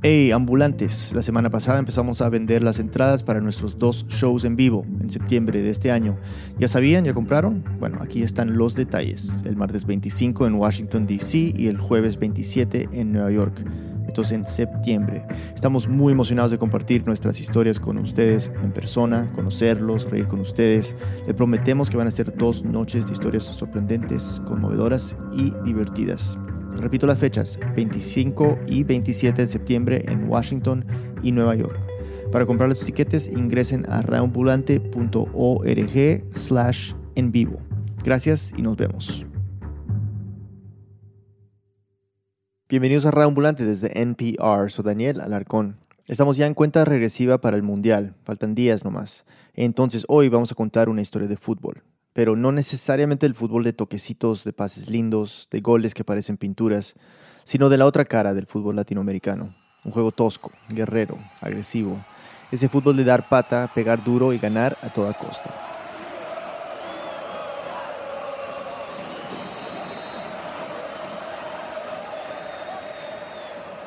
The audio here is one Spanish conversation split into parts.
Hey, ambulantes, la semana pasada empezamos a vender las entradas para nuestros dos shows en vivo en septiembre de este año. ¿Ya sabían? ¿Ya compraron? Bueno, aquí están los detalles. El martes 25 en Washington, D.C. y el jueves 27 en Nueva York. Entonces en septiembre. Estamos muy emocionados de compartir nuestras historias con ustedes en persona, conocerlos, reír con ustedes. Le prometemos que van a ser dos noches de historias sorprendentes, conmovedoras y divertidas. Repito las fechas, 25 y 27 de septiembre en Washington y Nueva York. Para comprar los tiquetes ingresen a raambulante.org slash en vivo. Gracias y nos vemos. Bienvenidos a Raambulante desde NPR, soy Daniel Alarcón. Estamos ya en cuenta regresiva para el Mundial, faltan días nomás. Entonces hoy vamos a contar una historia de fútbol pero no necesariamente el fútbol de toquecitos, de pases lindos, de goles que parecen pinturas, sino de la otra cara del fútbol latinoamericano. Un juego tosco, guerrero, agresivo. Ese fútbol de dar pata, pegar duro y ganar a toda costa.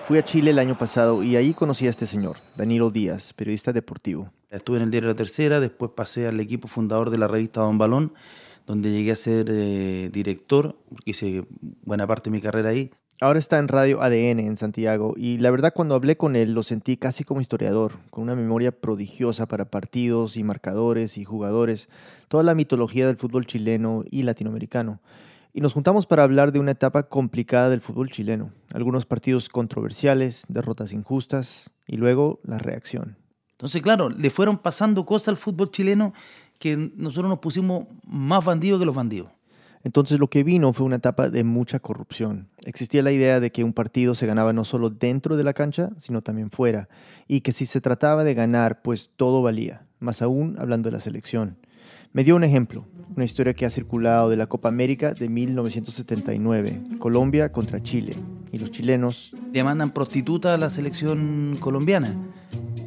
Fui a Chile el año pasado y ahí conocí a este señor, Danilo Díaz, periodista deportivo. Estuve en el diario La Tercera, después pasé al equipo fundador de la revista Don Balón, donde llegué a ser eh, director, porque hice buena parte de mi carrera ahí. Ahora está en Radio ADN en Santiago y la verdad cuando hablé con él lo sentí casi como historiador, con una memoria prodigiosa para partidos y marcadores y jugadores, toda la mitología del fútbol chileno y latinoamericano y nos juntamos para hablar de una etapa complicada del fútbol chileno, algunos partidos controversiales, derrotas injustas y luego la reacción. Entonces, claro, le fueron pasando cosas al fútbol chileno que nosotros nos pusimos más bandidos que los bandidos. Entonces lo que vino fue una etapa de mucha corrupción. Existía la idea de que un partido se ganaba no solo dentro de la cancha, sino también fuera, y que si se trataba de ganar, pues todo valía, más aún hablando de la selección. Me dio un ejemplo, una historia que ha circulado de la Copa América de 1979, Colombia contra Chile, y los chilenos... Demandan prostituta a la selección colombiana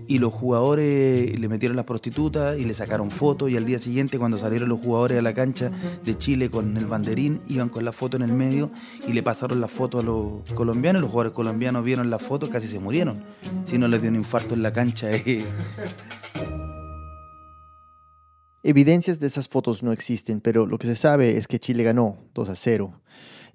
y los jugadores le metieron las prostitutas y le sacaron fotos y al día siguiente cuando salieron los jugadores a la cancha de Chile con el banderín iban con la foto en el medio y le pasaron la foto a los colombianos los jugadores colombianos vieron la foto casi se murieron si no les dio un infarto en la cancha eh. Evidencias de esas fotos no existen, pero lo que se sabe es que Chile ganó 2 a 0.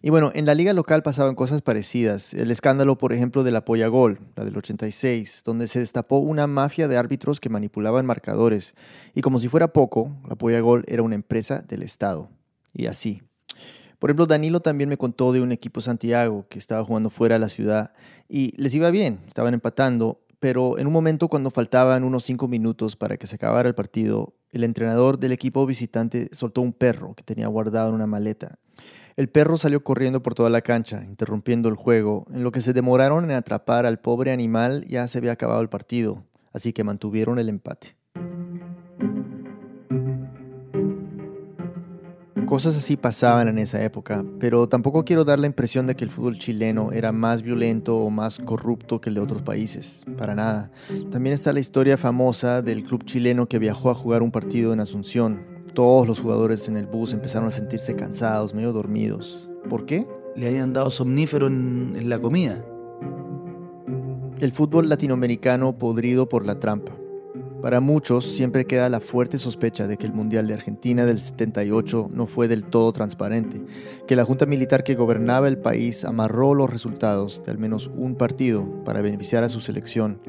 Y bueno, en la liga local pasaban cosas parecidas. El escándalo, por ejemplo, de la Gol, la del 86, donde se destapó una mafia de árbitros que manipulaban marcadores. Y como si fuera poco, la Polla Gol era una empresa del Estado. Y así. Por ejemplo, Danilo también me contó de un equipo Santiago que estaba jugando fuera de la ciudad y les iba bien, estaban empatando, pero en un momento cuando faltaban unos cinco minutos para que se acabara el partido, el entrenador del equipo visitante soltó un perro que tenía guardado en una maleta. El perro salió corriendo por toda la cancha, interrumpiendo el juego. En lo que se demoraron en atrapar al pobre animal ya se había acabado el partido, así que mantuvieron el empate. Cosas así pasaban en esa época, pero tampoco quiero dar la impresión de que el fútbol chileno era más violento o más corrupto que el de otros países. Para nada. También está la historia famosa del club chileno que viajó a jugar un partido en Asunción. Todos los jugadores en el bus empezaron a sentirse cansados, medio dormidos. ¿Por qué? Le habían dado somnífero en, en la comida. El fútbol latinoamericano podrido por la trampa. Para muchos siempre queda la fuerte sospecha de que el Mundial de Argentina del 78 no fue del todo transparente, que la junta militar que gobernaba el país amarró los resultados de al menos un partido para beneficiar a su selección.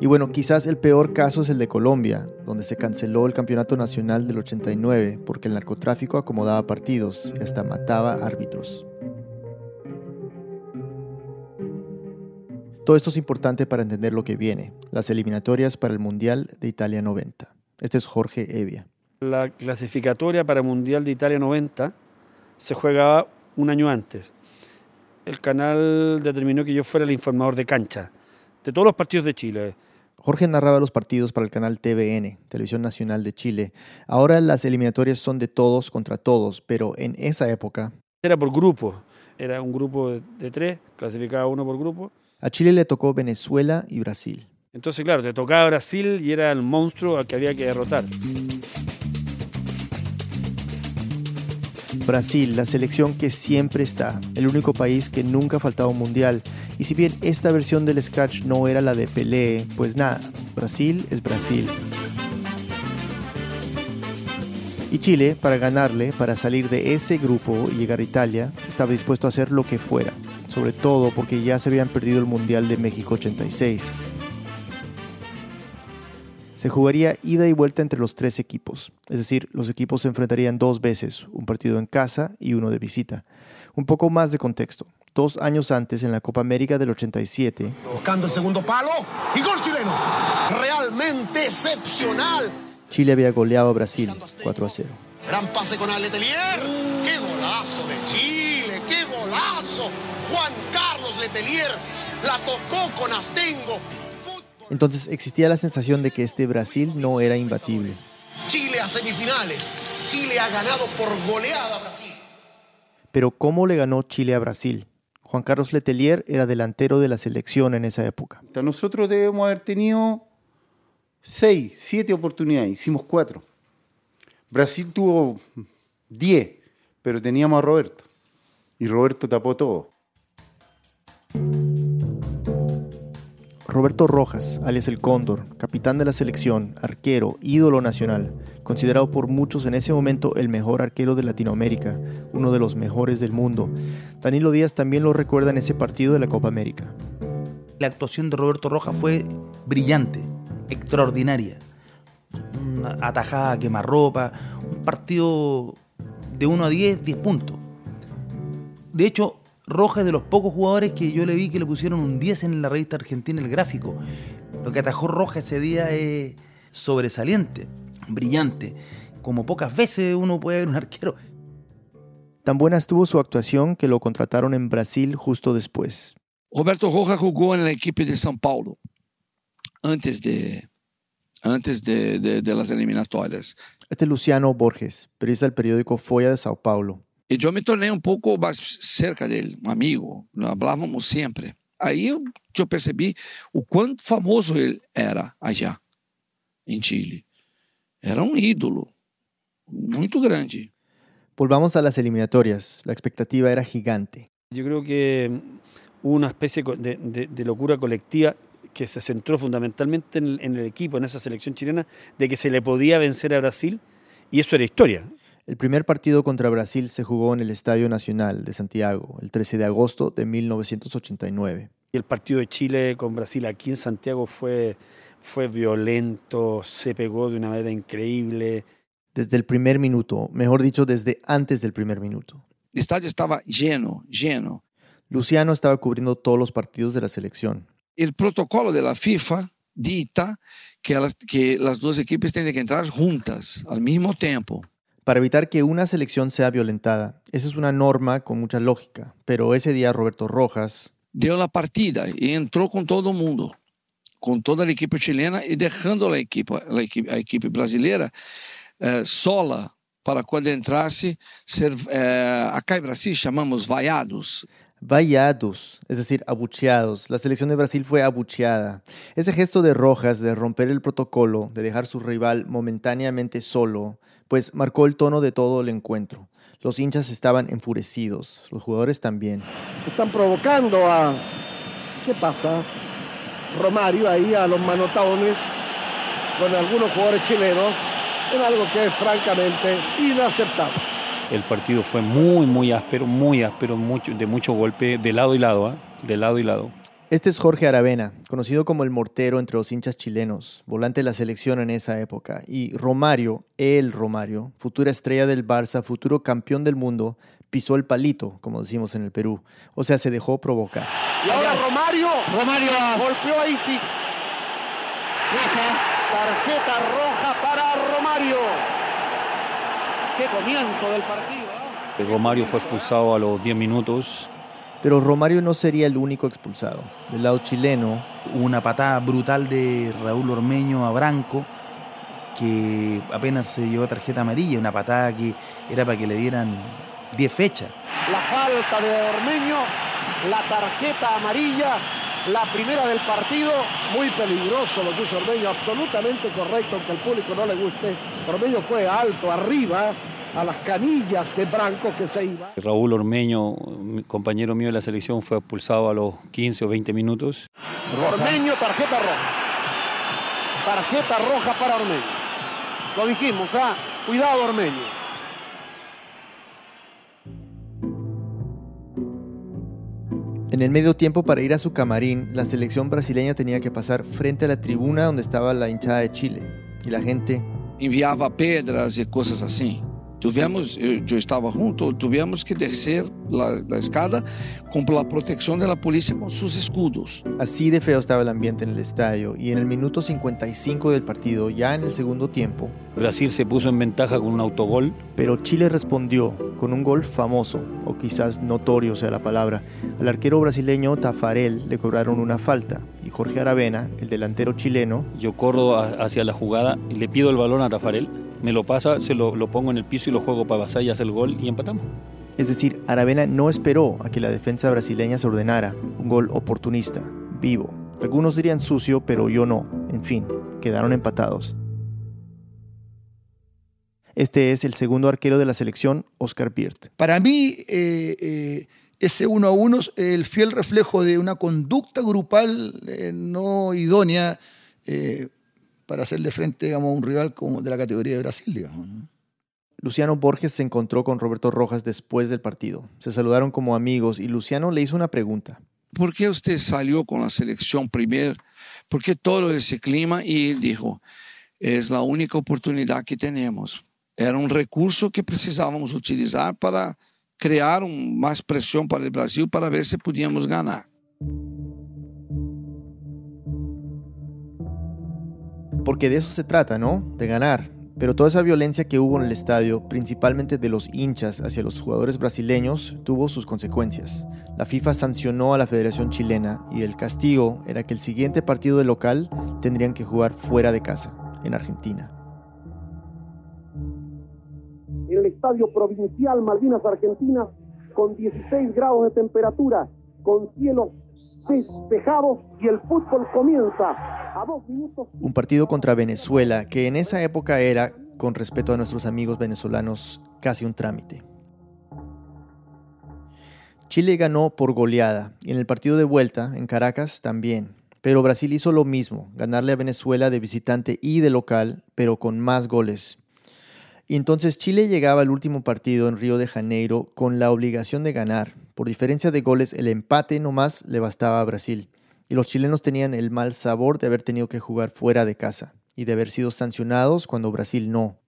Y bueno, quizás el peor caso es el de Colombia, donde se canceló el Campeonato Nacional del 89 porque el narcotráfico acomodaba partidos y hasta mataba árbitros. Todo esto es importante para entender lo que viene, las eliminatorias para el Mundial de Italia 90. Este es Jorge Evia. La clasificatoria para el Mundial de Italia 90 se juega un año antes. El canal determinó que yo fuera el informador de cancha de todos los partidos de Chile. Jorge narraba los partidos para el canal TVN, Televisión Nacional de Chile. Ahora las eliminatorias son de todos contra todos, pero en esa época... Era por grupo, era un grupo de tres, clasificaba uno por grupo. A Chile le tocó Venezuela y Brasil. Entonces, claro, te tocaba Brasil y era el monstruo al que había que derrotar. Brasil, la selección que siempre está, el único país que nunca ha faltado un mundial. Y si bien esta versión del Scratch no era la de Pelé, pues nada, Brasil es Brasil. Y Chile, para ganarle, para salir de ese grupo y llegar a Italia, estaba dispuesto a hacer lo que fuera, sobre todo porque ya se habían perdido el Mundial de México 86. Se jugaría ida y vuelta entre los tres equipos, es decir, los equipos se enfrentarían dos veces, un partido en casa y uno de visita. Un poco más de contexto. Dos años antes, en la Copa América del 87, Buscando el segundo palo y gol chileno. Realmente excepcional. Chile había goleado a Brasil 4 a 0. Gran pase con Letelier. ¡Qué golazo de Chile! Juan Carlos Letelier la tocó con Astengo. Fútbol. Entonces existía la sensación de que este Brasil no era imbatible. Chile a semifinales. Chile ha ganado por goleada a Brasil. Pero ¿cómo le ganó Chile a Brasil? Juan Carlos Letelier era delantero de la selección en esa época. Nosotros debemos haber tenido seis, siete oportunidades, hicimos cuatro. Brasil tuvo diez, pero teníamos a Roberto. Y Roberto tapó todo. Roberto Rojas, alias el Cóndor, capitán de la selección, arquero, ídolo nacional, considerado por muchos en ese momento el mejor arquero de Latinoamérica, uno de los mejores del mundo. Danilo Díaz también lo recuerda en ese partido de la Copa América. La actuación de Roberto Rojas fue brillante, extraordinaria. Una atajada, quemarropa, un partido de 1 a 10, 10 puntos. De hecho, Rojas es de los pocos jugadores que yo le vi que le pusieron un 10 en la revista argentina El Gráfico. Lo que atajó Rojas ese día es sobresaliente, brillante. Como pocas veces uno puede ver un arquero. Tan buena estuvo su actuación que lo contrataron en Brasil justo después. Roberto Rojas jugou na equipe de São Paulo antes de antes de, de, de las eliminatórias. Este es Luciano Borges, periodista del periódico Folha de Sao Paulo. E eu me tornei um pouco mais cerca dele, um amigo, nós falávamos sempre. Aí eu, eu percebi o quanto famoso ele era allá, em Chile. Era um ídolo, muito grande. Volvamos a las eliminatorias. La expectativa era gigante. Yo creo que hubo una especie de, de- de locura colectiva que se centró fundamentalmente en el, en el equipo, en esa selección chilena, de que se le podía vencer a Brasil y eso era historia. El primer partido contra Brasil se jugó en el Estadio Nacional de Santiago, el 13 de agosto de 1989. Y el partido de Chile con Brasil aquí en Santiago fue, fue violento, se pegó de una manera increíble. Desde el primer minuto, mejor dicho, desde antes del primer minuto. O estádio estava lleno, lleno. Luciano estaba cubriendo todos los partidos de la selección. O protocolo da FIFA dita que, elas, que as duas equipes têm que entrar juntas, ao mesmo tempo. Para evitar que una selección sea violentada. Esa es una norma con mucha lógica, pero ese día Roberto Rojas Deu a partida e entrou com todo mundo, com toda a equipe chilena e deixando a equipe, a equipe, a equipe brasileira eh, sola para quando entrasse ser, eh, acá em Brasil chamamos vaiados. Vallados, es decir, abucheados. La selección de Brasil fue abucheada. Ese gesto de Rojas de romper el protocolo, de dejar su rival momentáneamente solo, pues marcó el tono de todo el encuentro. Los hinchas estaban enfurecidos, los jugadores también. Están provocando a. ¿Qué pasa? Romario ahí a los manotaones con algunos jugadores chilenos en algo que es francamente inaceptable. El partido fue muy, muy áspero, muy áspero, mucho, de mucho golpe, de lado y lado, ¿ah? de lado y lado. Este es Jorge Aravena, conocido como el mortero entre los hinchas chilenos, volante de la selección en esa época. Y Romario, el Romario, futura estrella del Barça, futuro campeón del mundo, pisó el palito, como decimos en el Perú. O sea, se dejó provocar. Y ahora Romario. Romario golpeó a Isis. Roja, tarjeta roja para Romario. Qué comienzo del partido. ¿eh? Romario fue expulsado a los 10 minutos. Pero Romario no sería el único expulsado. Del lado chileno, una patada brutal de Raúl Ormeño a Branco, que apenas se llevó tarjeta amarilla, una patada que era para que le dieran 10 fechas. La falta de Ormeño, la tarjeta amarilla, la primera del partido, muy peligroso lo que hizo Ormeño, absolutamente correcto, aunque al público no le guste. Ormeño fue alto, arriba, a las canillas de Branco que se iba. Raúl Ormeño, compañero mío de la selección, fue expulsado a los 15 o 20 minutos. Ormeño, tarjeta roja. Tarjeta roja para Ormeño. Lo dijimos, ¿ah? Cuidado, Ormeño. En el medio tiempo para ir a su camarín, la selección brasileña tenía que pasar frente a la tribuna donde estaba la hinchada de Chile. Y la gente... Enviava pedras y cosas así. Tuvimos, yo estaba junto, tuvimos que descer la, la, escada con la protección de la policía con sus escudos. Así de feo estaba el ambiente en el estadio y en el minuto 55 del partido, ya en el segundo tiempo, Brasil se puso en ventaja con un autogol. pero Chile respondió con un gol famoso, o quizás notorio sea la palabra. Al arquero brasileño Tafarel le cobraron una falta y Jorge Aravena, el delantero chileno, Yo corro hacia la jugada y le pido el balón a Tafarel. Me lo pasa, se lo, lo pongo en el piso y lo juego para Basay y hace el gol y empatamos. Es decir, Aravena no esperó a que la defensa brasileña se ordenara, un gol oportunista, vivo. Algunos dirían sucio, pero yo no. En fin, quedaron empatados. Este es el segundo arquero de la selección, Oscar Birt. Para mí, eh, eh, ese uno a uno es el fiel reflejo de una conducta grupal eh, no idónea para hacerle frente digamos, a un rival como de la categoría de Brasil. Digamos. Luciano Borges se encontró con Roberto Rojas después del partido. Se saludaron como amigos y Luciano le hizo una pregunta. ¿Por qué usted salió con la selección primero? ¿Por qué todo ese clima? Y él dijo, es la única oportunidad que tenemos. Era un recurso que precisábamos utilizar para crear un- más presión para el Brasil para ver si podíamos ganar. Porque de eso se trata, ¿no? De ganar. Pero toda esa violencia que hubo en el estadio, principalmente de los hinchas hacia los jugadores brasileños, tuvo sus consecuencias. La FIFA sancionó a la Federación Chilena y el castigo era que el siguiente partido de local tendrían que jugar fuera de casa, en Argentina. En el estadio provincial Malvinas Argentinas, con 16 grados de temperatura, con cielos y el fútbol comienza. Un partido contra Venezuela que en esa época era, con respeto a nuestros amigos venezolanos, casi un trámite. Chile ganó por goleada y en el partido de vuelta, en Caracas, también. Pero Brasil hizo lo mismo, ganarle a Venezuela de visitante y de local, pero con más goles. Y entonces Chile llegaba al último partido en Río de Janeiro con la obligación de ganar. Por diferencia de goles, el empate nomás le bastaba a Brasil. Y los chilenos tenían el mal sabor de haber tenido que jugar fuera de casa y de haber sido sancionados cuando Brasil no.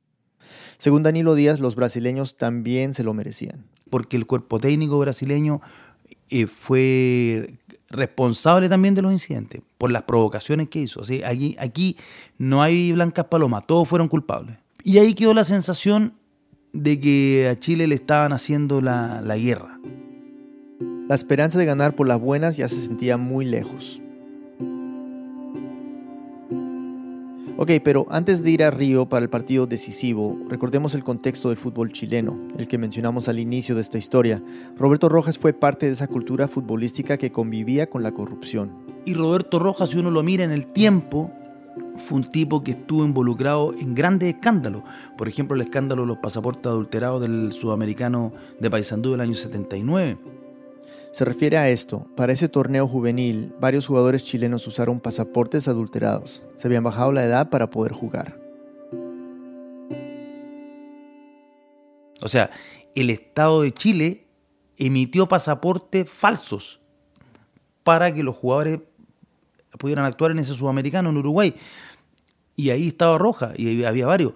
Según Danilo Díaz, los brasileños también se lo merecían. porque el cuerpo técnico brasileño eh, fue responsable también de los incidentes, por las provocaciones que hizo. Sea, aquí, aquí no hay blancas palomas, todos fueron culpables. Y ahí quedó la sensación de que a Chile le estaban haciendo la, la guerra. La esperanza de ganar por las buenas ya se sentía muy lejos. Ok, pero antes de ir a Río para el partido decisivo, recordemos el contexto del fútbol chileno, el que mencionamos al inicio de esta historia. Roberto Rojas fue parte de esa cultura futbolística que convivía con la corrupción. Y Roberto Rojas, si uno lo mira en el tiempo, fue un tipo que estuvo involucrado en grandes escándalos. Por ejemplo, el escándalo de los pasaportes adulterados del sudamericano de Paysandú del año 79. Se refiere a esto. Para ese torneo juvenil, varios jugadores chilenos usaron pasaportes adulterados. Se habían bajado la edad para poder jugar. O sea, el Estado de Chile emitió pasaportes falsos para que los jugadores pudieran actuar en ese sudamericano en Uruguay. Y ahí estaba Roja, y había varios.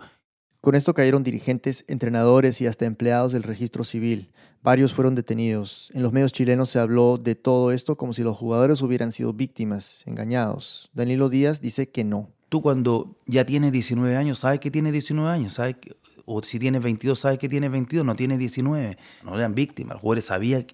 Con esto cayeron dirigentes, entrenadores y hasta empleados del registro civil. Varios fueron detenidos. En los medios chilenos se habló de todo esto como si los jugadores hubieran sido víctimas, engañados. Danilo Díaz dice que no. Tú cuando ya tienes 19 años, sabes que tienes 19 años, sabes que- o si tienes 22, sabes que tienes 22, no tienes 19. No eran víctimas, los jugadores sabían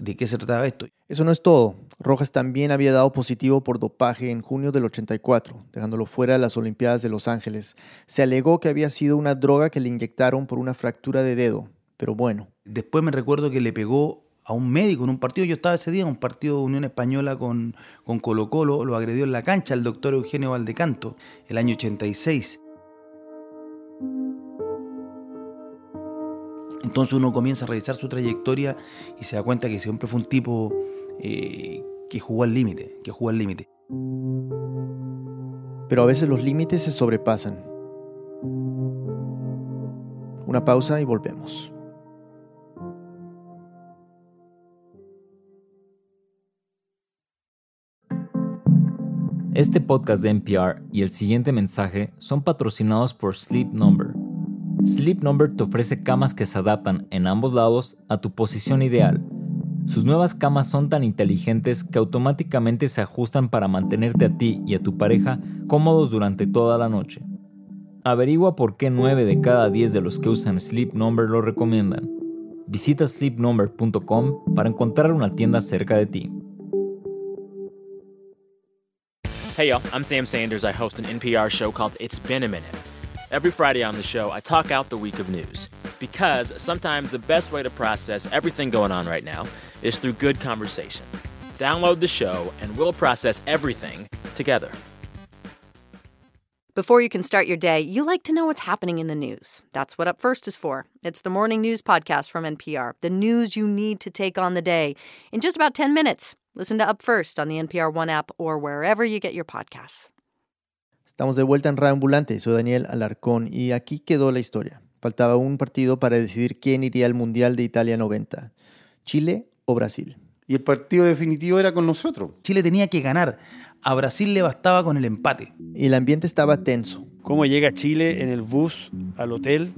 de qué se trataba esto. Eso no es todo. Rojas también había dado positivo por dopaje en junio del 84, dejándolo fuera de las Olimpiadas de Los Ángeles. Se alegó que había sido una droga que le inyectaron por una fractura de dedo. Pero bueno, Después me recuerdo que le pegó a un médico en un partido, yo estaba ese día, en un partido de Unión Española con, con Colo Colo, lo agredió en la cancha el doctor Eugenio Valdecanto, el año 86. Entonces uno comienza a revisar su trayectoria y se da cuenta que siempre fue un tipo eh, que jugó al límite, que jugó al límite. Pero a veces los límites se sobrepasan. Una pausa y volvemos. Este podcast de NPR y el siguiente mensaje son patrocinados por Sleep Number. Sleep Number te ofrece camas que se adaptan en ambos lados a tu posición ideal. Sus nuevas camas son tan inteligentes que automáticamente se ajustan para mantenerte a ti y a tu pareja cómodos durante toda la noche. Averigua por qué 9 de cada 10 de los que usan Sleep Number lo recomiendan. Visita sleepnumber.com para encontrar una tienda cerca de ti. Hey, y'all, I'm Sam Sanders. I host an NPR show called It's Been a Minute. Every Friday on the show, I talk out the week of news because sometimes the best way to process everything going on right now is through good conversation. Download the show, and we'll process everything together. Before you can start your day, you like to know what's happening in the news. That's what Up First is for. It's the morning news podcast from NPR, the news you need to take on the day in just about 10 minutes. Listen to Up First on the NPR One app or wherever you get your podcasts. Estamos de vuelta en Radio Ambulante. Soy Daniel Alarcón y aquí quedó la historia. Faltaba un partido para decidir quién iría al Mundial de Italia 90. Chile o Brasil. Y el partido definitivo era con nosotros. Chile tenía que ganar. A Brasil le bastaba con el empate. Y el ambiente estaba tenso. ¿Cómo llega Chile en el bus al hotel?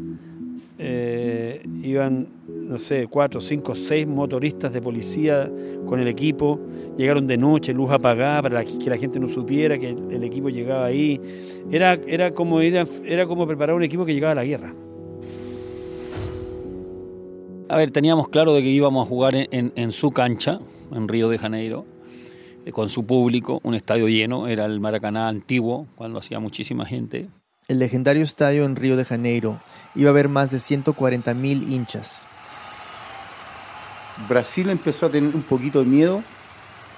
Eh, iban, no sé, cuatro, cinco, seis motoristas de policía con el equipo. Llegaron de noche, luz apagada para que la gente no supiera que el equipo llegaba ahí. Era, era, como, era, como preparar un equipo que llegaba a la guerra. A ver, teníamos claro de que íbamos a jugar en, en su cancha, en Río de Janeiro, eh, con su público, un estadio lleno, era el Maracaná antiguo, cuando hacía muchísima gente. El legendario estadio en Río de Janeiro iba a haber más de 140 mil hinchas. Brasil empezó a tener un poquito de miedo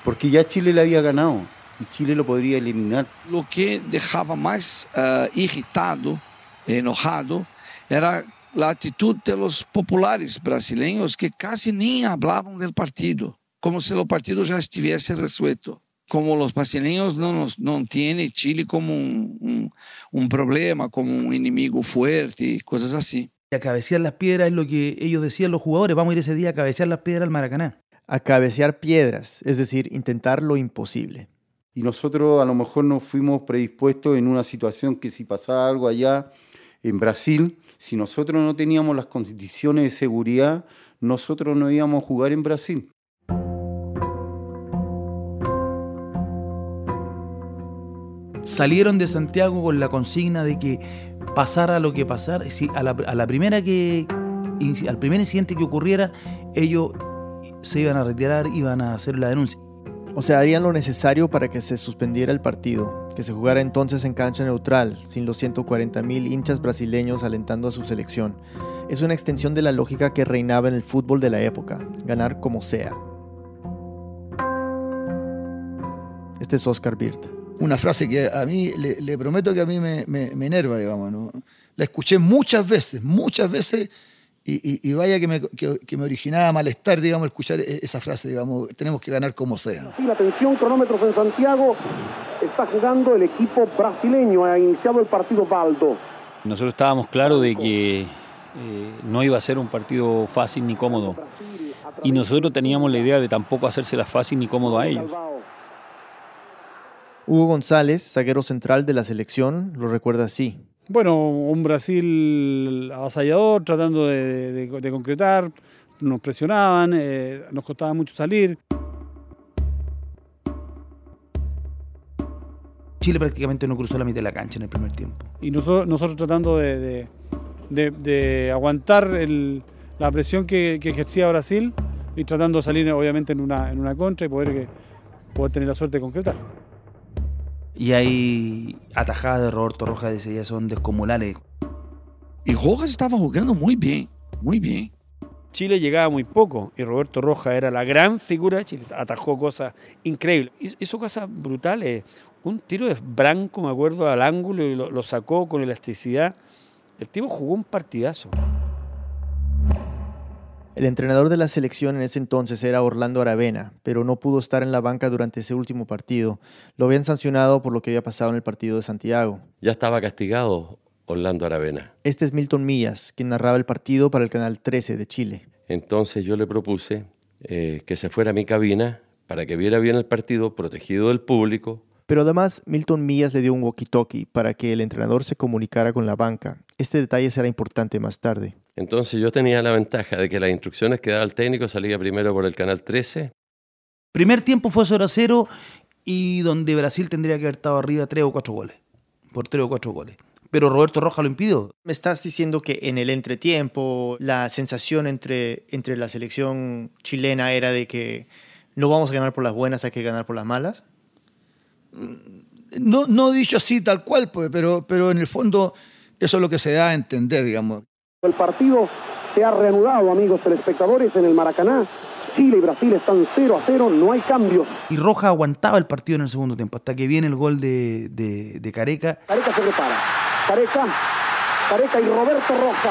porque ya Chile le había ganado y Chile lo podría eliminar. Lo que dejaba más uh, irritado, enojado, era la actitud de los populares brasileños que casi ni hablaban del partido, como si el partido ya estuviese resuelto. Como los brasileños no, nos, no tienen Chile como un, un, un problema, como un enemigo fuerte, cosas así. A cabecear las piedras es lo que ellos decían los jugadores, vamos a ir ese día a cabecear las piedras al Maracaná. A cabecear piedras, es decir, intentar lo imposible. Y nosotros a lo mejor nos fuimos predispuestos en una situación que si pasaba algo allá en Brasil, si nosotros no teníamos las condiciones de seguridad, nosotros no íbamos a jugar en Brasil. Salieron de Santiago con la consigna de que pasara lo que pasara, si a, la, primera que, al primer incidente que ocurriera, ellos se iban a retirar, iban a hacer la denuncia. O sea, harían lo necesario para que se suspendiera el partido, que se jugara entonces en cancha neutral, sin los 140 mil hinchas brasileños alentando a su selección. Es una extensión de la lógica que reinaba en el fútbol de la época, ganar como sea. Este es Oscar Birt. Una frase que a mí, le, le prometo que a mí me, me, me enerva, digamos. ¿no? La escuché muchas veces, muchas veces y, y, y, vaya que me, que, que me, originaba malestar, digamos, escuchar esa frase, digamos, tenemos que ganar como sea. Sí, la atención, cronómetros en Santiago, está jugando el equipo brasileño, ha iniciado el partido Baldo. Nosotros estábamos claros de que eh, no iba a ser un partido fácil ni cómodo. Y nosotros teníamos la idea de tampoco hacérsela fácil ni cómodo a ellos. Hugo González, zaguero central de la selección, lo recuerda así. Bueno, un Brasil avasallador, tratando de, de, de concretar, nos presionaban, eh, nos costaba mucho salir. Chile prácticamente no cruzó la mitad de la cancha en el primer tiempo. Y nosotros, nosotros tratando de, de aguantar el, la presión que, que, ejercía Brasil y tratando de salir obviamente en una, en una contra y poder, que, poder tener la suerte de concretar. Y hay atajadas de Roberto Rojas de ese día son descomunales. Y Rojas estaba jugando muy bien, muy bien. Chile llegaba muy poco y Roberto Rojas era la gran figura de Chile. Atajó cosas increíbles. Hizo cosas brutales. Un tiro de Branco, me acuerdo, al ángulo y lo, lo sacó con elasticidad. El tipo jugó un partidazo. El entrenador de la selección en ese entonces era Orlando Aravena, pero no pudo estar en la banca durante ese último partido. Lo habían sancionado por lo que había pasado en el partido de Santiago. Ya estaba castigado Orlando Aravena. Este es Milton Millas, quien narraba el partido para el Canal 13 de Chile. Entonces yo le propuse eh, que se fuera a mi cabina para que viera bien el partido, protegido del público. Pero además, Milton Millas le dio un walkie-talkie para que el entrenador se comunicara con la banca. Este detalle será importante más tarde. Entonces yo tenía la ventaja de que las instrucciones que daba el técnico salía primero por el canal 13. Primer tiempo fue 0 a 0 y donde Brasil tendría que haber estado arriba 3 o 4 goles. Por 3 o 4 goles. Pero Roberto Roja lo impidió. Me estás diciendo que en el entretiempo la sensación entre, entre la selección chilena era de que no vamos a ganar por las buenas, hay que ganar por las malas. No, no dicho así tal cual, pues, pero, pero en el fondo eso es lo que se da a entender, digamos. El partido se ha reanudado, amigos telespectadores, en el Maracaná. Chile y Brasil están 0 a 0, no hay cambios. Y Roja aguantaba el partido en el segundo tiempo, hasta que viene el gol de, de, de Careca. Careca se prepara. Careca, Careca y Roberto Roja.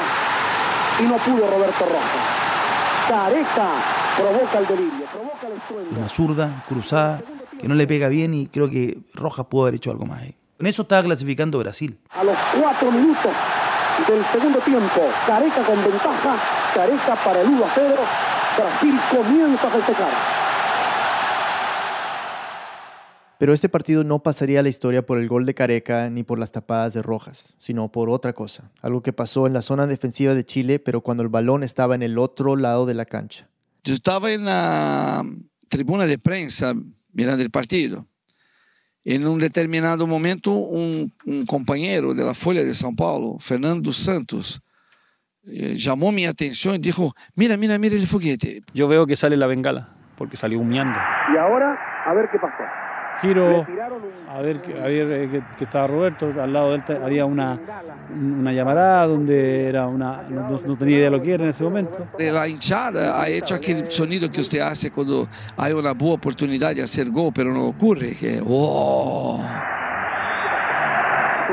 Y no pudo Roberto Roja. Careca provoca el delirio, provoca el estruendo. Una zurda, cruzada, que no le pega bien y creo que Rojas pudo haber hecho algo más ahí. Con eso estaba clasificando Brasil. A los cuatro minutos del segundo tiempo, Careca con ventaja, Careca para el 1 a 0, Brasil comienza a festejar. Pero este partido no pasaría a la historia por el gol de Careca ni por las tapadas de Rojas, sino por otra cosa, algo que pasó en la zona defensiva de Chile, pero cuando el balón estaba en el otro lado de la cancha. Yo estaba en la tribuna de prensa mirando el partido. En un determinado momento, un, un compañero de la Folha de São Paulo, Fernando Santos, eh, llamó mi atención y dijo, mira, mira, mira el foguete. Yo veo que sale la bengala, porque salió humeando. Y ahora, a ver qué pasó. Giro a ver, que- a ver eh, que, que estaba Roberto, al lado de él había una, una llamarada donde era una, no, tenía idea de lo que era en ese momento. La hinchada ha hecho aquel sonido que usted hace cuando hay una buena oportunidad de hacer gol, pero no ocurre, que ¡oh!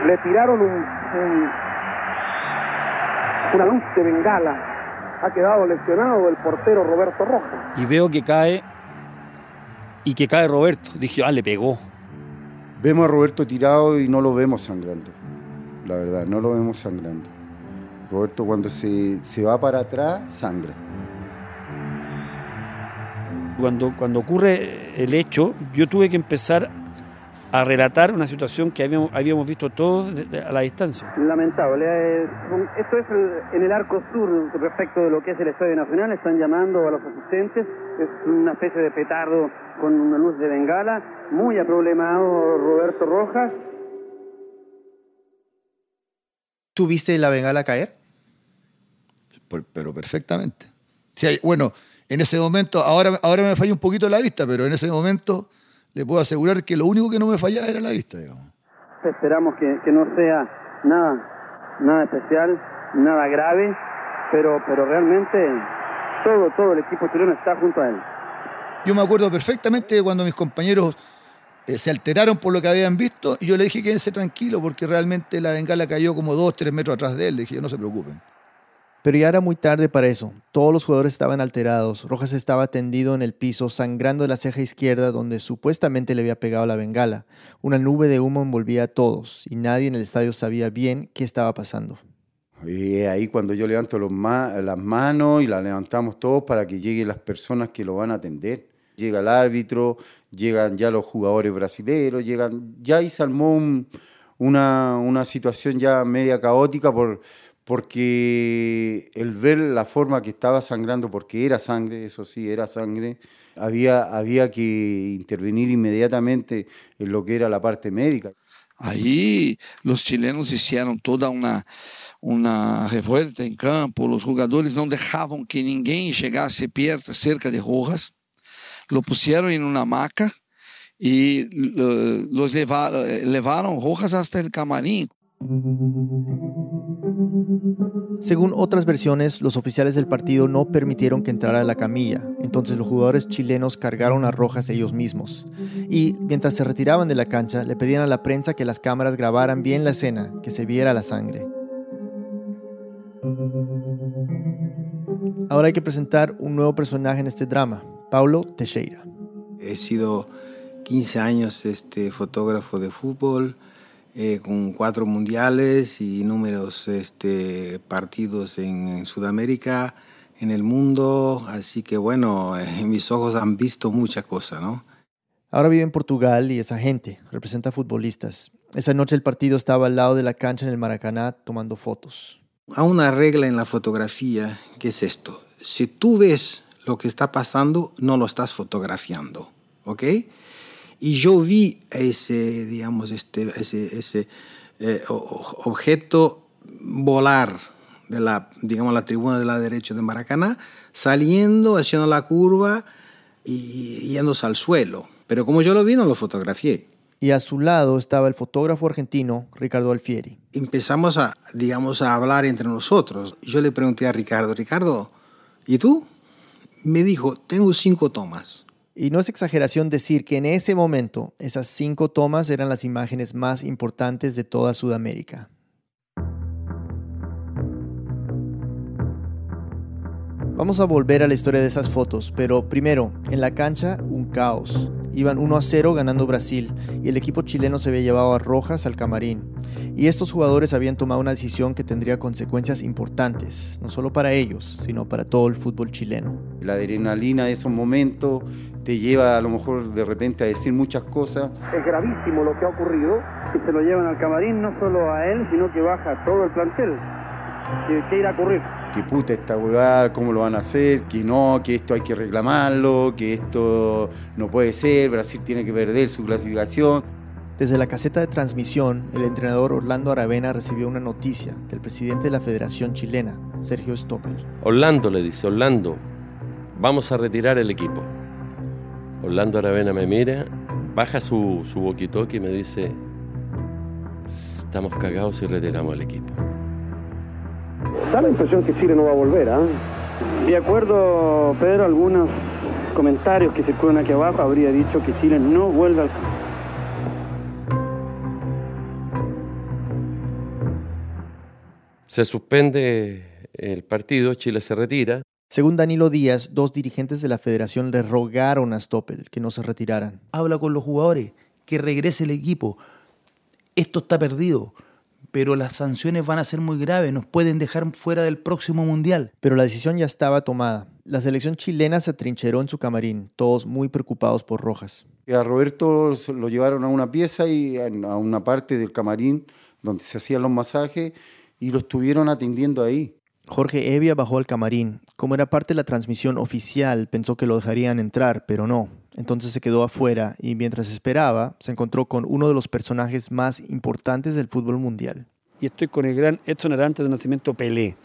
Le tiraron un, un- una luz de bengala. Ha quedado lesionado el portero Roberto Roja. Y veo que cae y que cae Roberto. Dije, ah, le pegó. Vemos a Roberto tirado y no lo vemos sangrando. La verdad, no lo vemos sangrando. Roberto cuando se, se va para atrás, sangra. Cuando, cuando ocurre el hecho, yo tuve que empezar a relatar una situación que habíamos, habíamos visto todos de- de- a la distancia. Lamentable. eh, esto es el- en el arco sur respecto de lo que es el Estadio Nacional. Están llamando a los asistentes. Es una especie de petardo con una luz de bengala. Muy aproblemado Roberto Rojas. ¿Tú viste la bengala caer? Por- pero perfectamente. Sí, bueno, en ese momento, ahora, ahora me falla un poquito la vista, pero en ese momento le puedo asegurar que lo único que no me fallaba era la vista, digamos. Esperamos que, que no sea nada, nada especial, nada grave, pero, pero realmente todo, todo el equipo chileno está junto a él. Yo me acuerdo perfectamente de cuando mis compañeros eh, se alteraron por lo que habían visto y yo le dije quédense tranquilo porque realmente la bengala cayó como dos, tres metros atrás de él. Le dije, no se preocupen. Pero ya era muy tarde para eso. Todos los jugadores estaban alterados. Rojas estaba tendido en el piso, sangrando de la ceja izquierda donde supuestamente le había pegado la bengala. Una nube de humo envolvía a todos y nadie en el estadio sabía bien qué estaba pasando. Y ahí cuando yo levanto los ma- las manos y las levantamos todos para que lleguen las personas que lo van a atender. Llega el árbitro, llegan ya los jugadores brasileños, llegan, ya ahí se armó un- una, una situación ya media caótica por, porque el ver la forma que estaba sangrando, porque era sangre, eso sí, era sangre, había, había que intervenir inmediatamente en lo que era la parte médica. Ahí los chilenos hicieron toda una, una revuelta en campo, los jugadores no dejaban que ninguém llegasse perto, cerca de Rojas, lo pusieron en una hamaca y los leva- eh, llevaron Rojas hasta el camarín. Según otras versiones, los oficiales del partido no permitieron que entrara a la camilla, entonces los jugadores chilenos cargaron a Rojas ellos mismos. Y mientras se retiraban de la cancha, le pedían a la prensa que las cámaras grabaran bien la escena, que se viera la sangre. Ahora hay que presentar un nuevo personaje en este drama, Paulo Teixeira. He sido 15 años este, fotógrafo de fútbol, eh, con cuatro mundiales y números este, partidos en, en, Sudamérica, en el mundo, así que bueno, eh, mis ojos han visto mucha cosa, ¿no? Ahora vive en Portugal y es agente, representa futbolistas. Esa noche el partido estaba al lado de la cancha en el Maracaná tomando fotos. Hay una regla en la fotografía que es esto. Si tú ves lo que está pasando, no lo estás fotografiando, ¿ok? Y yo vi ese, digamos, este, ese, ese eh, objeto volar de la, digamos, la tribuna de la derecha de Maracaná, saliendo, haciendo la curva y yéndose al suelo. Pero como yo lo vi, no lo fotografié. Y a su lado estaba el fotógrafo argentino Ricardo Alfieri. Empezamos a, digamos, a hablar entre nosotros. Yo le pregunté a Ricardo, Ricardo, ¿y tú? Me dijo, tengo cinco tomas. Y no es exageración decir que en ese momento esas cinco tomas eran las imágenes más importantes de toda Sudamérica. Vamos a volver a la historia de esas fotos, pero primero, en la cancha, un caos. Iban 1 a 0 ganando Brasil y el equipo chileno se había llevado a Rojas al camarín. Y estos jugadores habían tomado una decisión que tendría consecuencias importantes, no solo para ellos, sino para todo el fútbol chileno. La adrenalina de esos momentos te lleva a lo mejor de repente a decir muchas cosas. Es gravísimo lo que ha ocurrido, que se lo llevan al camarín no solo a él, sino que baja todo el plantel. ¿Qué, qué irá a ocurrir? Que puta esta huevada, cómo lo van a hacer, que no, que esto hay que reclamarlo, que esto no puede ser, Brasil tiene que perder su clasificación. Desde la caseta de transmisión, el entrenador Orlando Aravena recibió una noticia del presidente de la Federación Chilena, Sergio Stoppel. Orlando le dice, Orlando, vamos a retirar el equipo. Orlando Aravena me mira, baja su, su walkie-talkie y me dice, estamos cagados si retiramos el equipo. Da la impresión que Chile no va a volver, ¿ah? De acuerdo, Pedro, algunos comentarios que circulan aquí abajo habría dicho que Chile no vuelve al Se suspende el partido, Chile se retira. Según Danilo Díaz, dos dirigentes de la federación le rogaron a Stoppel que no se retiraran. Habla con los jugadores, que regrese el equipo. Esto está perdido pero las sanciones van a ser muy graves, nos pueden dejar fuera del próximo mundial. Pero la decisión ya estaba tomada. La selección chilena se atrincheró en su camarín, todos muy preocupados por Rojas. A Roberto lo llevaron a una pieza y a una parte del camarín donde se hacían los masajes y lo estuvieron atendiendo ahí. Jorge Evia bajó al camarín. Como era parte de la transmisión oficial, pensó que lo dejarían entrar, pero no. Entonces se quedó afuera y mientras esperaba, se encontró con uno de los personajes más importantes del fútbol mundial. Y estoy con el gran Edson Arantes de nacimiento Pelé.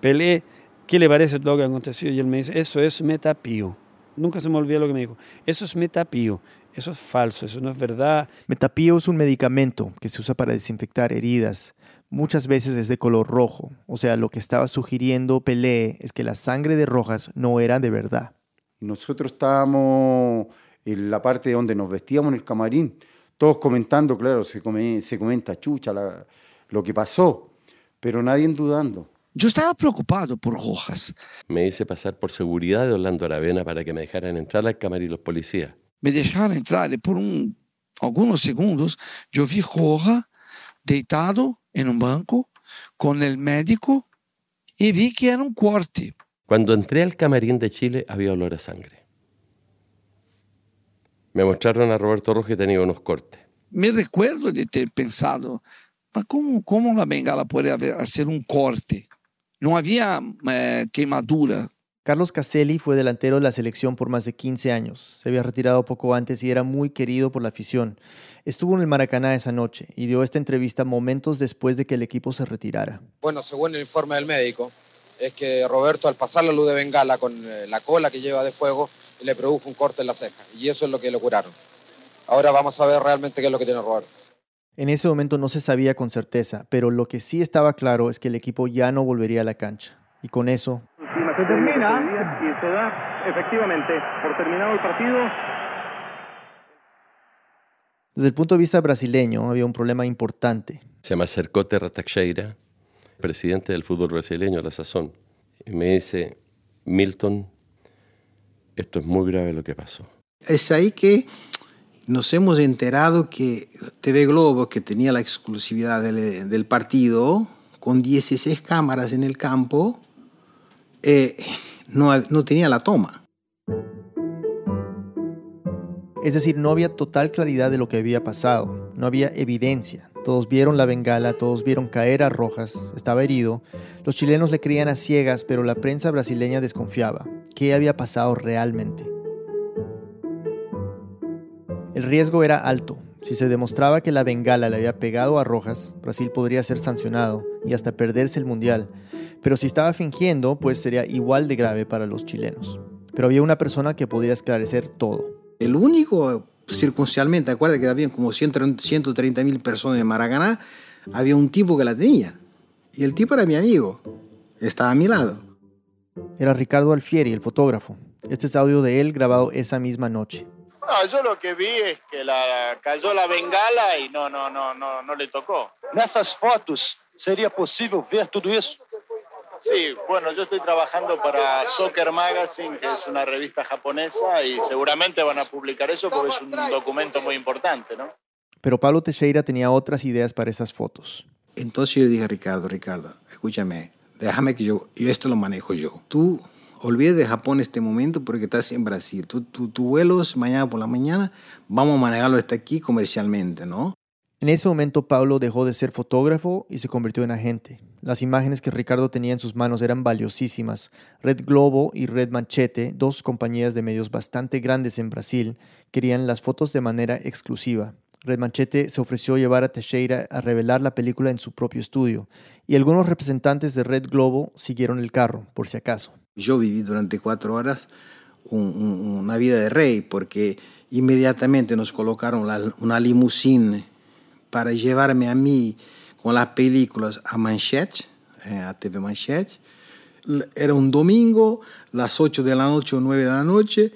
Pelé, ¿qué le parece todo lo que ha acontecido? Y él me dice, eso es metapío. Nunca se me olvida lo que me dijo. Eso es metapío. Eso es falso, eso no es verdad. Metapío es un medicamento que se usa para desinfectar heridas. Muchas veces es de color rojo. O sea, lo que estaba sugiriendo Pelé es que la sangre de Rojas no era de verdad. Nosotros estábamos en la parte donde nos vestíamos en el camarín, todos comentando, claro, se, se comenta chucha lo que pasó, pero nadie dudando. Yo estaba preocupado por Rojas. Me hice pasar por seguridad de Orlando Aravena para que me dejaran entrar al camarín los policías. Me dejaron entrar y por un, algunos segundos yo vi Rojas deitado en un banco con el médico y vi que era un corte. Cuando entré al camarín de Chile había olor a sangre. Me mostraron a Roberto Rojas que tenía unos cortes. Me recuerdo de ter pensado, ¿cómo, cómo la bengala puede hacer un corte? No había eh, quemadura. Carlos Caselli fue delantero de la selección por más de 15 años. Se había retirado poco antes y era muy querido por la afición. Estuvo en el Maracaná esa noche y dio esta entrevista momentos después de que el equipo se retirara. Bueno, según el informe del médico, es que Roberto al pasar la luz de bengala con eh, la cola que lleva de fuego le produjo un corte en la ceja y eso es lo que lo curaron. Ahora vamos a ver realmente qué es lo que tiene Roberto. En ese momento no se sabía con certeza, pero lo que sí estaba claro es que el equipo ya no volvería a la cancha. Y con eso... Se termina y se da efectivamente por terminado el partido. Desde el punto de vista brasileño había un problema importante. Se llama Cercote Rataxeira, presidente del fútbol brasileño la sazón. Y me dice, Milton, esto es muy grave lo que pasó. Es ahí que nos hemos enterado que TV Globo, que tenía la exclusividad del, del partido, con 16 cámaras en el campo, eh, no, no tenía la toma. Es decir, no había total claridad de lo que había pasado, no había evidencia. Todos vieron la bengala, todos vieron caer a Rojas, estaba herido. Los chilenos le creían a ciegas, pero la prensa brasileña desconfiaba. ¿Qué había pasado realmente? El riesgo era alto. Si se demostraba que la bengala le había pegado a Rojas, Brasil podría ser sancionado y hasta perderse el Mundial. Pero si estaba fingiendo, pues sería igual de grave para los chilenos. Pero había una persona que podría esclarecer todo. El único, circunstancialmente, acuerda que había como 130 mil personas en Maracaná, había un tipo que la tenía. Y el tipo era mi amigo. Estaba a mi lado. Era Ricardo Alfieri, el fotógrafo. Este es audio de él grabado esa misma noche. No, yo lo que vi es que la, cayó la bengala y no, no, no, no, no le tocó. Nessas fotos, ¿sería posible ver todo eso? Sí, bueno, yo estoy trabajando para Soccer Magazine, que es una revista japonesa, y seguramente van a publicar eso porque es un documento muy importante, ¿no? Pero Pablo Teixeira tenía otras ideas para esas fotos. Entonces yo dije a Ricardo, Ricardo, escúchame, déjame que yo, y esto lo manejo yo. Tú olvides de Japón este momento porque estás en Brasil. Tú, tú, tu vuelo es mañana por la mañana, vamos a manejarlo hasta aquí comercialmente, ¿no? En ese momento Pablo dejó de ser fotógrafo y se convirtió en agente. Las imágenes que Ricardo tenía en sus manos eran valiosísimas. Red Globo y Red Manchete, dos compañías de medios bastante grandes en Brasil, querían las fotos de manera exclusiva. Red Manchete se ofreció llevar a Teixeira a revelar la película en su propio estudio, y algunos representantes de Red Globo siguieron el carro, por si acaso. Yo viví durante cuatro horas una vida de rey, porque inmediatamente nos colocaron una limusina para llevarme a mí con las películas a Manchete, eh, a TV Manchete. Era un domingo, las 8 de la noche o 9 de la noche.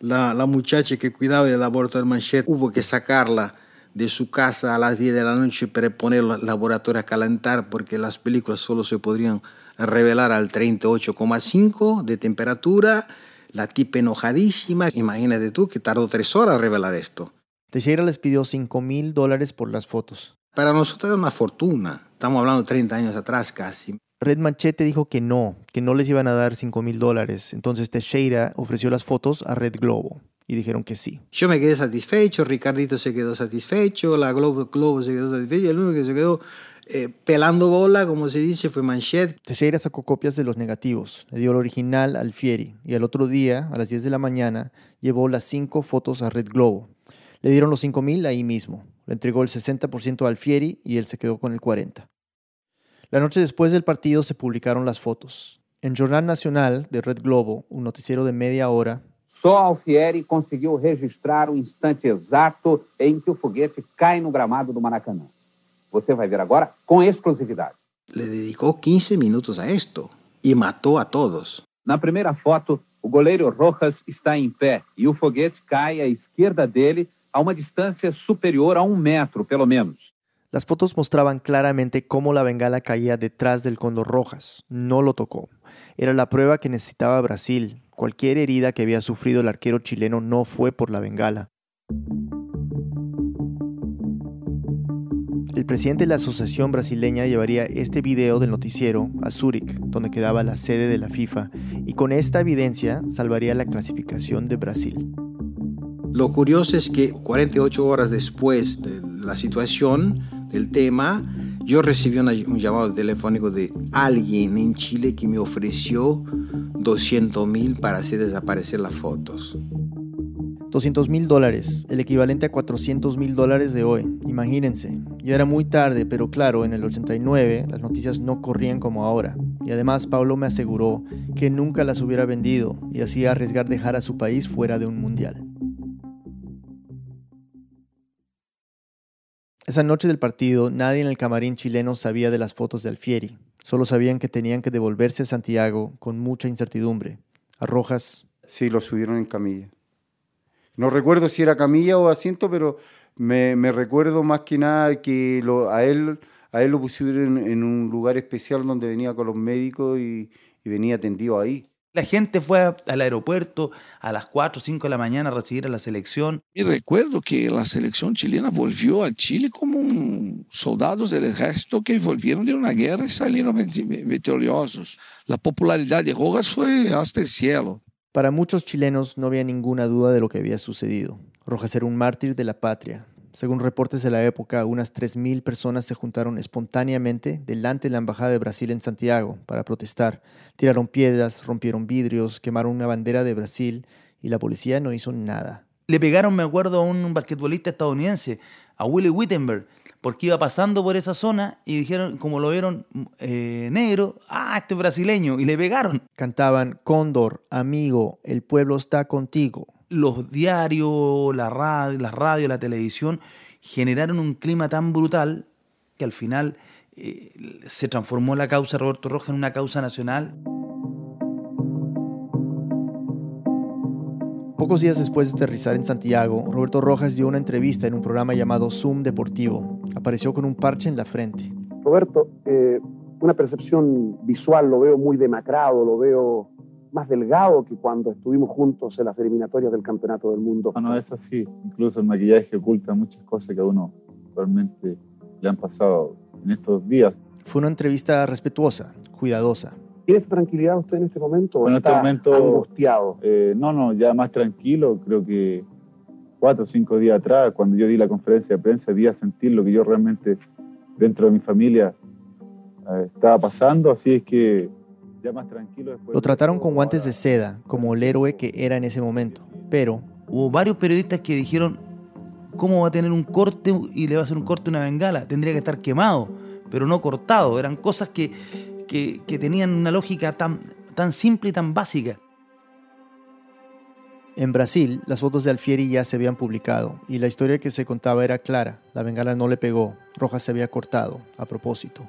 La, la muchacha que cuidaba del laboratorio de Manchete hubo que sacarla de su casa a las 10 de la noche para poner el laboratorio a calentar porque las películas solo se podrían revelar al 38,5 de temperatura. La tipa enojadísima. Imagínate tú que tardó tres horas a revelar esto. Teixeira les pidió 5 mil dólares por las fotos. Para nosotros era una fortuna. Estamos hablando de 30 años atrás casi. Red Manchete dijo que no, que no les iban a dar 5 mil dólares. Entonces Teixeira ofreció las fotos a Red Globo y dijeron que sí. Yo me quedé satisfecho, Ricardito se quedó satisfecho, la Globo, Globo se quedó satisfecho y el único que se quedó eh, pelando bola, como se dice, fue Manchete. Teixeira sacó copias de los negativos, le dio el original al Fieri y al otro día, a las 10 de la mañana, llevó las 5 fotos a Red Globo. Le dieron los 5 mil ahí mismo. Le entregó el 60% al Fieri y él se quedó con el 40%. La noche después del partido se publicaron las fotos. En Jornal Nacional de Red Globo, un noticiero de media hora, Só Alfieri conseguiu registrar o instante exato em que o foguete cai no gramado do Maracanã. Você vai ver agora com exclusividade. Le dedicó 15 minutos a esto y mató a todos. Na primeira foto, o goleiro Rojas está em pé e o foguete cai à esquerda dele a uma distância superior a um metro, pelo menos. Las fotos mostraban claramente cómo la bengala caía detrás del Condor Rojas. No lo tocó. Era la prueba que necesitaba Brasil. Cualquier herida que había sufrido el arquero chileno no fue por la bengala. El presidente de la Asociación Brasileña llevaría este video del noticiero a Zúrich, donde quedaba la sede de la FIFA, y con esta evidencia salvaría la clasificación de Brasil. Lo curioso es que 48 horas después de la situación, del tema, yo recibí un llamado telefónico de alguien en Chile que me ofreció 200 mil para hacer desaparecer las fotos. 200 mil dólares, el equivalente a 400 mil dólares de hoy. Imagínense. Ya era muy tarde, pero claro, en el 89 las noticias no corrían como ahora. Y además Pablo me aseguró que nunca las hubiera vendido y así arriesgar dejar a su país fuera de un mundial. Esa noche del partido, nadie en el camarín chileno sabía de las fotos de Alfieri. Solo sabían que tenían que devolverse a Santiago con mucha incertidumbre. A Rojas. Sí, lo subieron en camilla. No recuerdo si era camilla o asiento, pero me, me recuerdo más que nada que lo, a, él, a él lo pusieron en, un lugar especial donde venía con los médicos y, y venía atendido ahí. La gente fue al aeropuerto a las 4 o 5 de la mañana a recibir a la selección. Y recuerdo que la selección chilena volvió a Chile como un soldados del ejército que volvieron de una guerra y salieron victoriosos. La popularidad de Rojas fue hasta el cielo. Para muchos chilenos no había ninguna duda de lo que había sucedido. Rojas era un mártir de la patria, según reportes de la época, unas 3.000 personas se juntaron espontáneamente delante de la Embajada de Brasil en Santiago para protestar. Tiraron piedras, rompieron vidrios, quemaron una bandera de Brasil y la policía no hizo nada. Le pegaron, me acuerdo, a un basquetbolista estadounidense, a Willie Wittenberg, porque iba pasando por esa zona y dijeron, como lo vieron eh, negro, ah, este brasileño, y le pegaron. Cantaban, Cóndor, amigo, el pueblo está contigo los diarios, la radio, la radio, la televisión generaron un clima tan brutal que al final eh, se transformó la causa Roberto Rojas en una causa nacional. Pocos días después de aterrizar en Santiago, Roberto Rojas dio una entrevista en un programa llamado Zoom Deportivo. Apareció con un parche en la frente. Roberto, eh, una percepción visual, lo veo muy demacrado, lo veo más delgado que cuando estuvimos juntos en las eliminatorias del Campeonato del Mundo. No, no, es así. Incluso el maquillaje oculta muchas cosas que a uno realmente le han pasado en estos días. Fue una entrevista respetuosa, cuidadosa. ¿Tiene tranquilidad usted en este momento o en este momento, angustiado? Eh, no, no, ya más tranquilo. Creo que cuatro o cinco días atrás, cuando yo di la conferencia de prensa, di a sentir lo que yo realmente dentro de mi familia eh, estaba pasando. Así es que más tranquilo Lo trataron con guantes de seda, como el héroe que era en ese momento, pero... Hubo varios periodistas que dijeron, ¿cómo va a tener un corte y le va a hacer un corte una bengala? Tendría que estar quemado, pero no cortado. Eran cosas que, que, que tenían una lógica tan, tan simple y tan básica. En Brasil, las fotos de Alfieri ya se habían publicado y la historia que se contaba era clara. La bengala no le pegó, Rojas se había cortado, a propósito.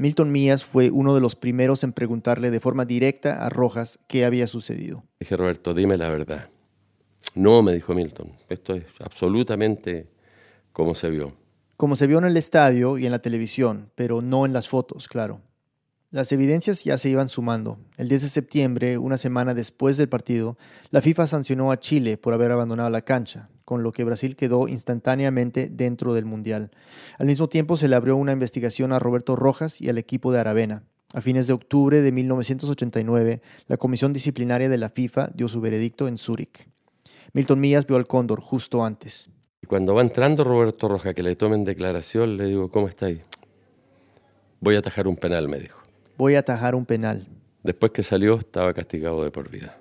Milton Mías fue uno de los primeros en preguntarle de forma directa a Rojas qué había sucedido. Dije, Roberto, dime la verdad. No, me dijo Milton, esto es absolutamente como se vio. Como se vio en el estadio y en la televisión, pero no en las fotos, claro. Las evidencias ya se iban sumando. El 10 de septiembre, una semana después del partido, la FIFA sancionó a Chile por haber abandonado la cancha, con lo que Brasil quedó instantáneamente dentro del Mundial. Al mismo tiempo se le abrió una investigación a Roberto Rojas y al equipo de Aravena. A fines de octubre de 1989, la Comisión Disciplinaria de la FIFA dio su veredicto en Zúrich. Milton Mías vio al Cóndor justo antes. Cuando va entrando Roberto Rojas, que le tomen declaración, le digo, ¿cómo está ahí? Voy a atajar un penal, me dijo. Voy a atajar un penal. Después que salió, estaba castigado de por vida.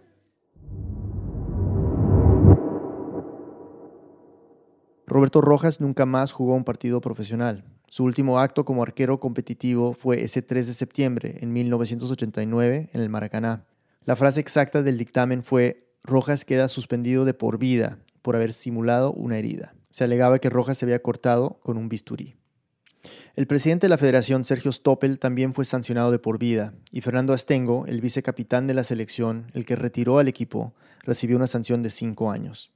Roberto Rojas nunca más jugó un partido profesional. Su último acto como arquero competitivo fue ese 3 de septiembre en 1989 en el Maracaná. La frase exacta del dictamen fue Rojas queda suspendido de por vida por haber simulado una herida. Se alegaba que Rojas se había cortado con un bisturí. El presidente de la federación, Sergio Stoppel, también fue sancionado de por vida, y Fernando Astengo, el vicecapitán de la selección, el que retiró al equipo, recibió una sanción de cinco años.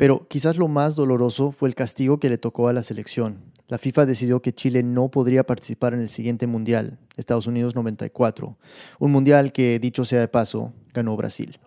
Pero quizás lo más doloroso fue el castigo que le tocó a la selección. La FIFA decidió que Chile no podría participar en el siguiente Mundial, Estados Unidos 94, un Mundial que, dicho sea de paso, ganó Brasil.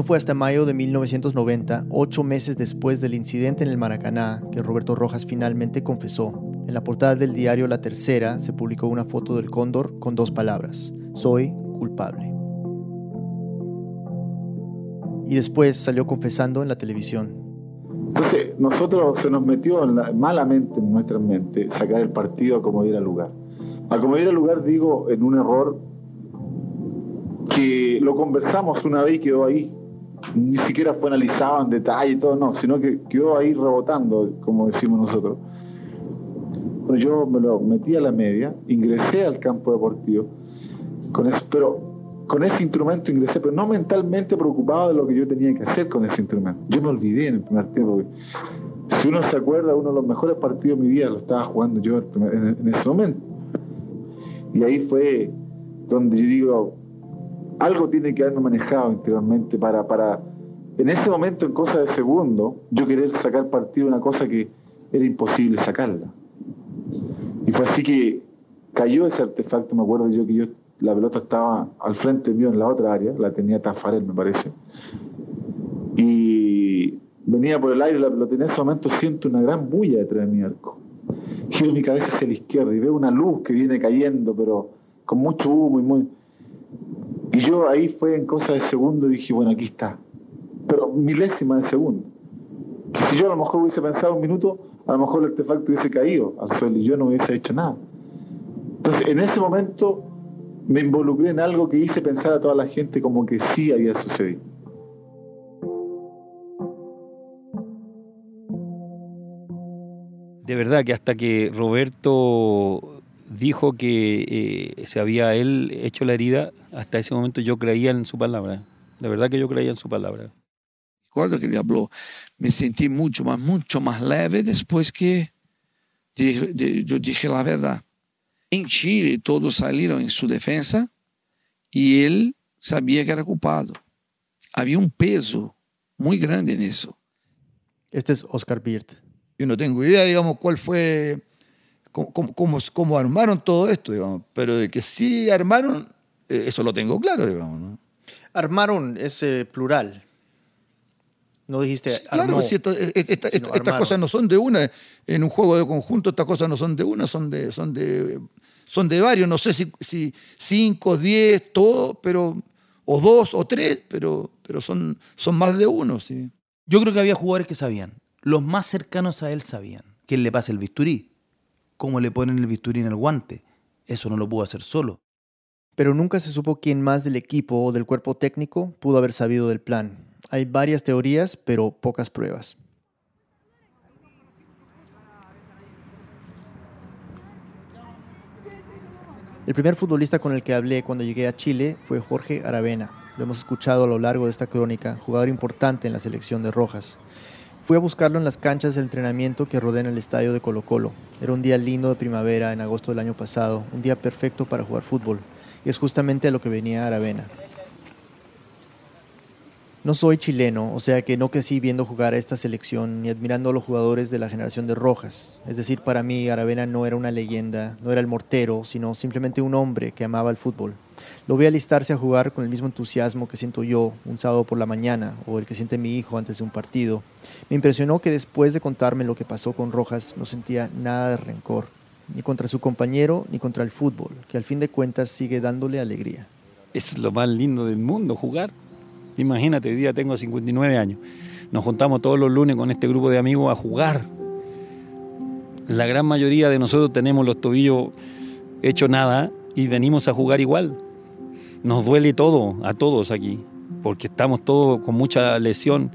No fue hasta mayo de 1990, ocho meses después del incidente en el Maracaná, que Roberto Rojas finalmente confesó. En la portada del diario La Tercera se publicó una foto del cóndor con dos palabras, soy culpable. Y después salió confesando en la televisión. Entonces, nosotros se nos metió malamente en nuestra mente sacar el partido a como diera lugar. A como diera lugar digo en un error que lo conversamos una vez y quedó ahí ni siquiera fue analizado en detalle todo, no, sino que quedó ahí rebotando, como decimos nosotros. yo me lo metí a la media, ingresé al campo deportivo, con eso, pero con ese instrumento ingresé, pero no mentalmente preocupado de lo que yo tenía que hacer con ese instrumento. Yo me olvidé en el primer tiempo. Si uno se acuerda, uno de los mejores partidos de mi vida lo estaba jugando yo en ese momento. Y ahí fue donde yo digo, algo tiene que haberme manejado interiormente para, para, en ese momento, en cosa de segundo, yo querer sacar partido de una cosa que era imposible sacarla. Y fue así que cayó ese artefacto, me acuerdo yo que yo, la pelota estaba al frente mío en la otra área, la tenía Tafarel, me parece. Y venía por el aire la pelota, en ese momento siento una gran bulla detrás de mi arco. Giro mi cabeza hacia la izquierda y veo una luz que viene cayendo, pero con mucho humo y muy... Y yo ahí fue en cosa de segundo y dije, bueno, aquí está. Pero milésima de segundo. Si yo a lo mejor hubiese pensado un minuto, a lo mejor el artefacto hubiese caído al suelo y yo no hubiese hecho nada. Entonces, en ese momento me involucré en algo que hice pensar a toda la gente como que sí había sucedido. De verdad que hasta que Roberto dijo que eh, se había él hecho la herida, hasta ese momento yo creía en su palabra. De verdad que yo creía en su palabra. Recuerdo que ele falou, me senti muito, mas muito mais leve depois que de, de, eu dije a verdade. Em Chile, todos saíram em sua defesa e ele sabia que era culpado. Havia um peso muito grande nisso. Este es Oscar Birt. Yo no tengo idea, digamos, cuál fue, cómo, cómo, cómo armaron todo esto, digamos, pero de que sí armaron, eso lo tengo claro, digamos. ¿no? Armaron es eh, plural. No dijiste Claro, armó, si esta- esta- esta- sino estas cosas no son de una. En un juego de conjunto, estas cosas no son de una, son de, son de, son de varios. No sé si, si cinco, diez, todo, pero, o dos o tres, pero, pero son, son más de uno, sí. Yo creo que había jugadores que sabían. Los más cercanos a él sabían. Que él le pasa el bisturí. Cómo le ponen el bisturí en el guante. Eso no lo pudo hacer solo. Pero nunca se supo quién más del equipo o del cuerpo técnico pudo haber sabido del plan. Hay varias teorías, pero pocas pruebas. El primer futbolista con el que hablé cuando llegué a Chile fue Jorge Aravena. Lo hemos escuchado a lo largo de esta crónica, jugador importante en la selección de Rojas. Fui a buscarlo en las canchas de entrenamiento que rodean el estadio de Colo Colo. Era un día lindo de primavera en agosto del año pasado, un día perfecto para jugar fútbol. Y es justamente a lo que venía Aravena. No soy chileno, o sea que no crecí viendo jugar a esta selección ni admirando a los jugadores de la generación de Rojas. Es decir, para mí Aravena no era una leyenda, no era el mortero, sino simplemente un hombre que amaba el fútbol. Lo vi alistarse a jugar con el mismo entusiasmo que siento yo un sábado por la mañana o el que siente mi hijo antes de un partido. Me impresionó que después de contarme lo que pasó con Rojas no sentía nada de rencor, ni contra su compañero ni contra el fútbol, que al fin de cuentas sigue dándole alegría. Es lo más lindo del mundo, jugar. Imagínate, hoy día tengo 59 años. Nos juntamos todos los lunes con este grupo de amigos a jugar. La gran mayoría de nosotros tenemos los tobillos hechos nada y venimos a jugar igual. Nos duele todo, a todos aquí, porque estamos todos con mucha lesión,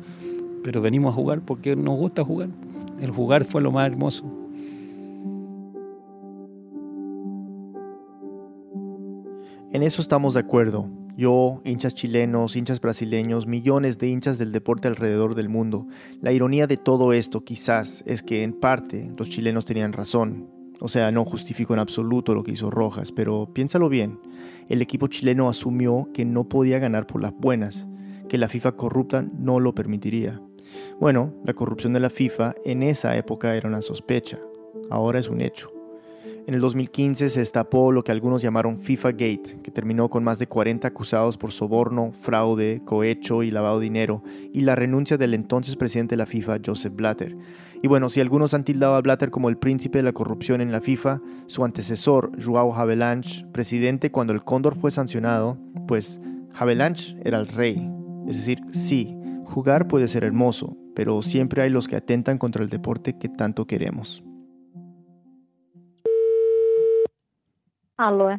pero venimos a jugar porque nos gusta jugar. El jugar fue lo más hermoso. En eso estamos de acuerdo. Yo, hinchas chilenos, hinchas brasileños, millones de hinchas del deporte alrededor del mundo. La ironía de todo esto quizás es que en parte los chilenos tenían razón. O sea, no justifico en absoluto lo que hizo Rojas, pero piénsalo bien. El equipo chileno asumió que no podía ganar por las buenas, que la FIFA corrupta no lo permitiría. Bueno, la corrupción de la FIFA en esa época era una sospecha, ahora es un hecho. En el 2015 se destapó lo que algunos llamaron FIFA Gate, que terminó con más de 40 acusados por soborno, fraude, cohecho y lavado de dinero, y la renuncia del entonces presidente de la FIFA, Joseph Blatter. Y bueno, si algunos han tildado a Blatter como el príncipe de la corrupción en la FIFA, su antecesor, Joao Havelange, presidente cuando el Cóndor fue sancionado, pues Havelange era el rey. Es decir, sí, jugar puede ser hermoso, pero siempre hay los que atentan contra el deporte que tanto queremos. Aló.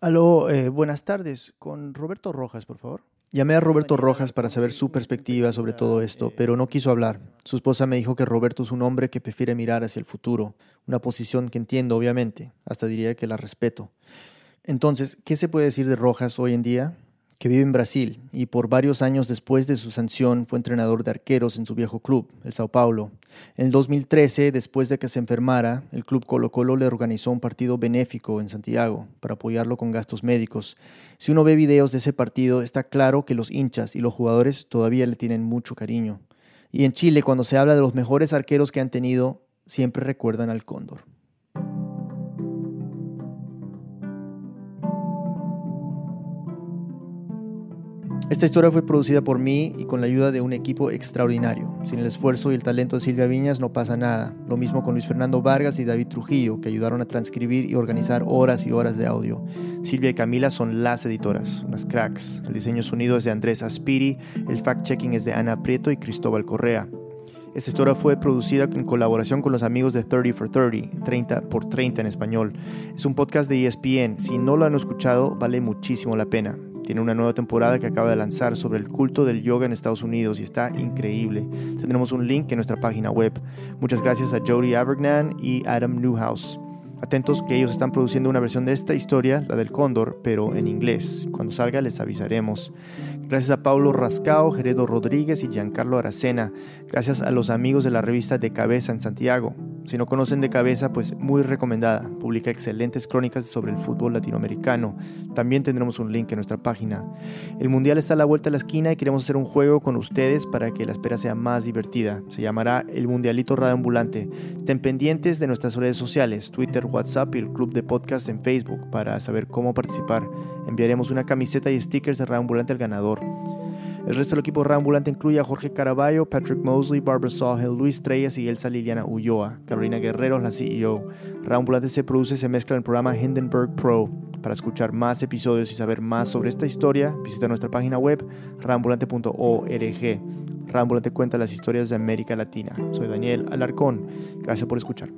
Aló, eh, buenas tardes. Con Roberto Rojas, por favor. Llamé a Roberto Rojas para saber su perspectiva sobre todo esto, pero no quiso hablar. Su esposa me dijo que Roberto es un hombre que prefiere mirar hacia el futuro, una posición que entiendo, obviamente, hasta diría que la respeto. Entonces, ¿qué se puede decir de Rojas hoy en día? Que vive en Brasil y por varios años después de su sanción fue entrenador de arqueros en su viejo club, el Sao Paulo. En el 2013, después de que se enfermara, el club Colo Colo le organizó un partido benéfico en Santiago para apoyarlo con gastos médicos. Si uno ve videos de ese partido, está claro que los hinchas y los jugadores todavía le tienen mucho cariño. Y en Chile, cuando se habla de los mejores arqueros que han tenido, siempre recuerdan al Cóndor. Esta historia fue producida por mí y con la ayuda de un equipo extraordinario. Sin el esfuerzo y el talento de Silvia Viñas no pasa nada. Lo mismo con Luis Fernando Vargas y David Trujillo, que ayudaron a transcribir y organizar horas y horas de audio. Silvia y Camila son las editoras, unas cracks. El diseño sonido es de Andrés Aspiri, el fact-checking es de Ana Prieto y Cristóbal Correa. Esta historia fue producida en colaboración con los amigos de 30 for 30, 30 por 30 en español. Es un podcast de ESPN. Si no lo han escuchado, vale muchísimo la pena. Tiene una nueva temporada que acaba de lanzar sobre el culto del yoga en Estados Unidos y está increíble. Tendremos un link en nuestra página web. Muchas gracias a Jody Avergnan y Adam Newhouse. Atentos que ellos están produciendo una versión de esta historia, la del cóndor, pero en inglés. Cuando salga les avisaremos. Gracias a Paulo Rascao, Geredo Rodríguez y Giancarlo Aracena. Gracias a los amigos de la revista De Cabeza en Santiago. Si no conocen De Cabeza, pues muy recomendada. Publica excelentes crónicas sobre el fútbol latinoamericano. También tendremos un link en nuestra página. El Mundial está a la vuelta de la esquina y queremos hacer un juego con ustedes para que la espera sea más divertida. Se llamará el Mundialito Radio Ambulante. Estén pendientes de nuestras redes sociales, Twitter, WhatsApp y el club de podcast en Facebook para saber cómo participar. Enviaremos una camiseta y stickers de Radio Ambulante al ganador. El resto del equipo Ambulante incluye a Jorge Caraballo, Patrick Mosley, Barbara Sawhill, Luis Treyes y Elsa Liliana Ulloa. Carolina Guerrero la CEO. Ambulante se produce y se mezcla en el programa Hindenburg Pro. Para escuchar más episodios y saber más sobre esta historia, visita nuestra página web rambulante.org. Rambulante cuenta las historias de América Latina. Soy Daniel Alarcón. Gracias por escuchar.